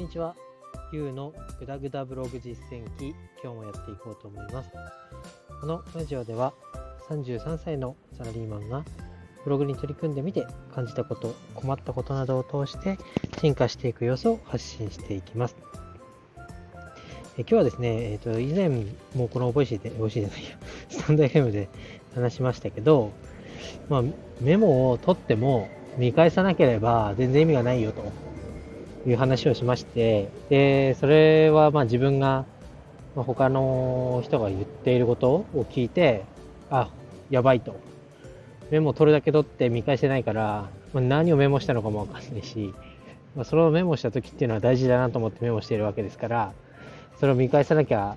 にちは。ゆうのぐだぐだブログ実践記、今日もやっていこうと思います。このラジオでは、33歳のサラリーマンがブログに取り組んでみて感じたこと、困ったことなどを通して進化していく様子を発信していきます。え今日はですね、えーと、以前もこのボイシーで、ボイシーじゃないよ、スタンド FM で話しましたけど、まあ、メモを取っても見返さなければ全然意味がないよという話をしまして、で、それはまあ自分が他の人が言っていることを聞いて、あ、やばいと。メモ取るだけ取って見返してないから、何をメモしたのかもわかんないし、それをメモした時っていうのは大事だなと思ってメモしているわけですから、それを見返さなきゃ、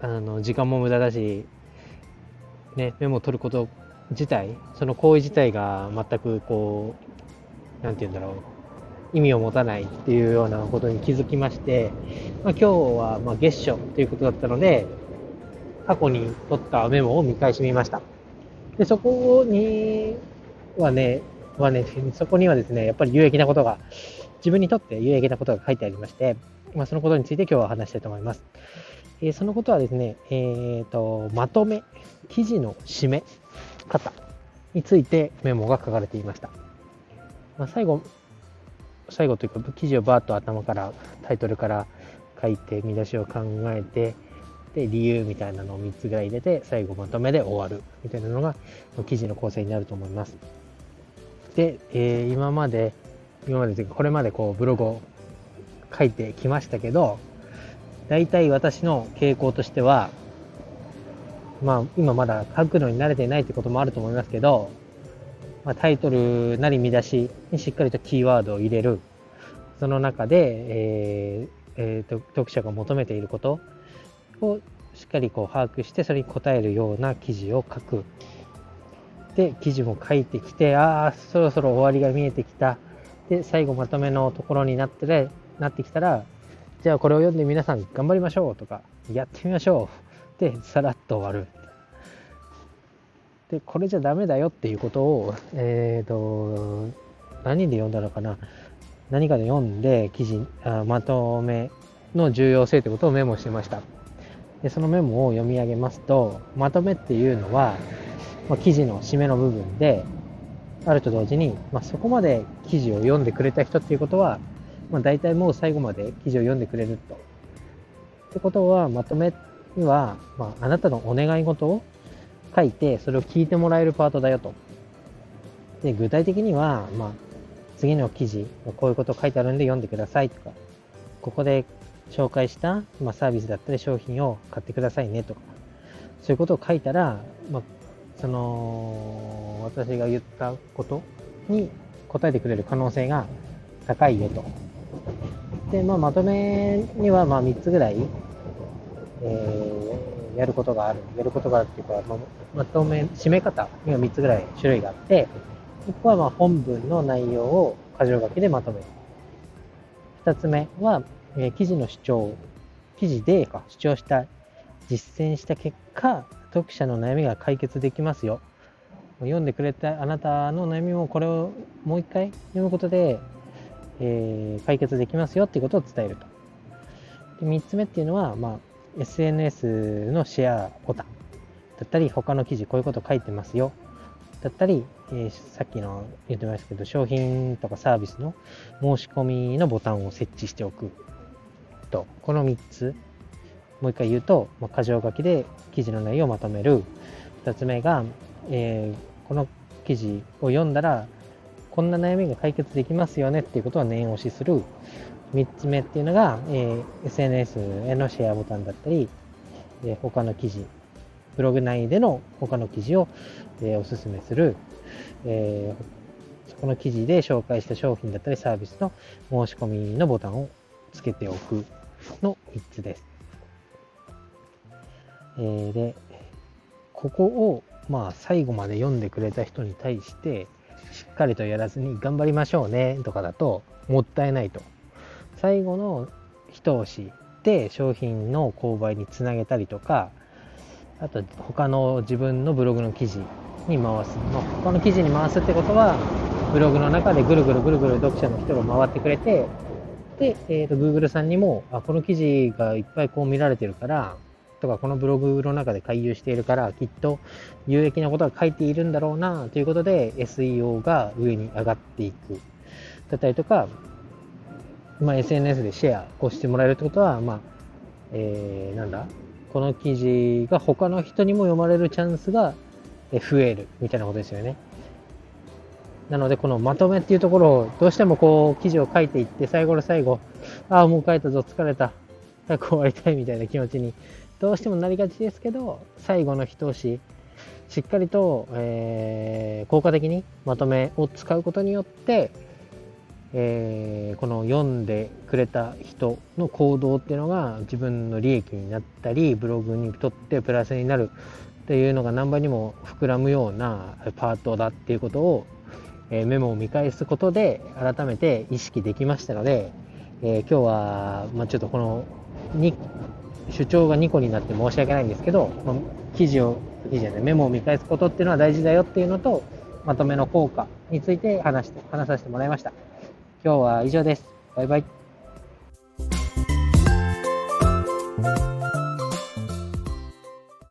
あの、時間も無駄だし、ね、メモを取ること自体、その行為自体が全くこう、なんて言うんだろう、意味を持たないっていうようなことに気づきまして、まあ、今日はま月初ということだったので、過去に取ったメモを見返してみました。で、そこにはね、はね、そこにはですね、やっぱり有益なことが、自分にとって有益なことが書いてありまして、まあ、そのことについて今日は話したいと思います。えー、そのことはですね、えっ、ー、と、まとめ、記事の締め方についてメモが書かれていました。まあ、最後、最後というか記事をバーッと頭からタイトルから書いて見出しを考えてで理由みたいなのを3つぐらい入れて最後まとめで終わるみたいなのが記事の構成になると思います。で、えー、今まで今までというかこれまでこうブログを書いてきましたけど大体私の傾向としてはまあ今まだ書くのに慣れてないってこともあると思いますけどまあ、タイトルなり見出しにしっかりとキーワードを入れる。その中で、えーえーと、読者が求めていることをしっかりこう把握して、それに答えるような記事を書く。で、記事も書いてきて、ああ、そろそろ終わりが見えてきた。で、最後まとめのところになってね、なってきたら、じゃあこれを読んで皆さん頑張りましょうとか、やってみましょう。で、さらっと終わる。で、これじゃダメだよっていうことを、え、ー、と、何で読んだのかな？何かで読んで記事あ、まとめの重要性ということをメモしてました。でそのメモを読み上げますと、まとめっていうのは、まあ、記事の締めの部分で、あると同時に、まあ、そこまで記事を読んでくれた人っていうことは、まあ、大体もう最後まで記事を読んでくれると。ってことは、まとめには、ま、あなたのお願い事を書いて、それを聞いてもらえるパートだよと。で、具体的には、まあ、次の記事、こういうこと書いてあるんで読んでくださいとか、ここで紹介した、まあ、サービスだったり商品を買ってくださいねとか、そういうことを書いたら、まあ、その、私が言ったことに答えてくれる可能性が高いよと。で、まあ、まとめには、まあ、3つぐらい、えやることがある、やることがあるっていうか、ままとめ、締め方には3つぐらい種類があって、1個はま本文の内容を箇条書きでまとめる。2つ目は、えー、記事の主張、記事でか主張した、実践した結果、読者の悩みが解決できますよ。読んでくれたあなたの悩みもこれをもう一回読むことで、えー、解決できますよっていうことを伝えると。で3つ目っていうのは、まあ、SNS のシェアボタンだったり、他の記事こういうこと書いてますよ。だったり、えー、さっきの言ってましたけど、商品とかサービスの申し込みのボタンを設置しておくと、この3つ、もう一回言うと、まあ、箇条書きで記事の内容をまとめる。2つ目が、えー、この記事を読んだら、こんな悩みが解決できますよねっていうことは念押しする。3つ目っていうのが、えー、SNS へのシェアボタンだったり、えー、他の記事、ブログ内での他の記事を、えー、おすすめする、えー、そこの記事で紹介した商品だったりサービスの申し込みのボタンをつけておくの3つです。えー、で、ここを、まあ、最後まで読んでくれた人に対して、しっかりとやらずに頑張りましょうねとかだともったいないと最後の一押しで商品の購買につなげたりとかあと他の自分のブログの記事に回す、まあ、他の記事に回すってことはブログの中でぐるぐるぐるぐる読者の人が回ってくれてで、えーと、Google さんにもあこの記事がいっぱいこう見られてるからとかこのブログの中で回遊しているからきっと有益なことが書いているんだろうなということで SEO が上に上がっていく。だったりとか、まあ、SNS でシェアをしてもらえるってことは、まあえー、なんだ？この記事が他の人にも読まれるチャンスが増えるみたいなことですよね。なので、このまとめっていうところを、どうしてもこう、記事を書いていって、最後の最後、ああ、もう書いたぞ、疲れた、早く終わりたいみたいな気持ちに、どうしてもなりがちですけど、最後の一押し、しっかりと、えー、効果的にまとめを使うことによって、えー、この読んでくれた人の行動っていうのが自分の利益になったりブログにとってプラスになるっていうのが何倍にも膨らむようなパートだっていうことを、え、メモを見返すことで改めて意識できましたので、えー、今日は、まあ、ちょっとこのに主張が2個になって申し訳ないんですけど、まあ、記事を記事じゃないメモを見返すことっていうのは大事だよっていうのとまとめの効果について話して話させてもらいました。今日は以上です。バイバイ。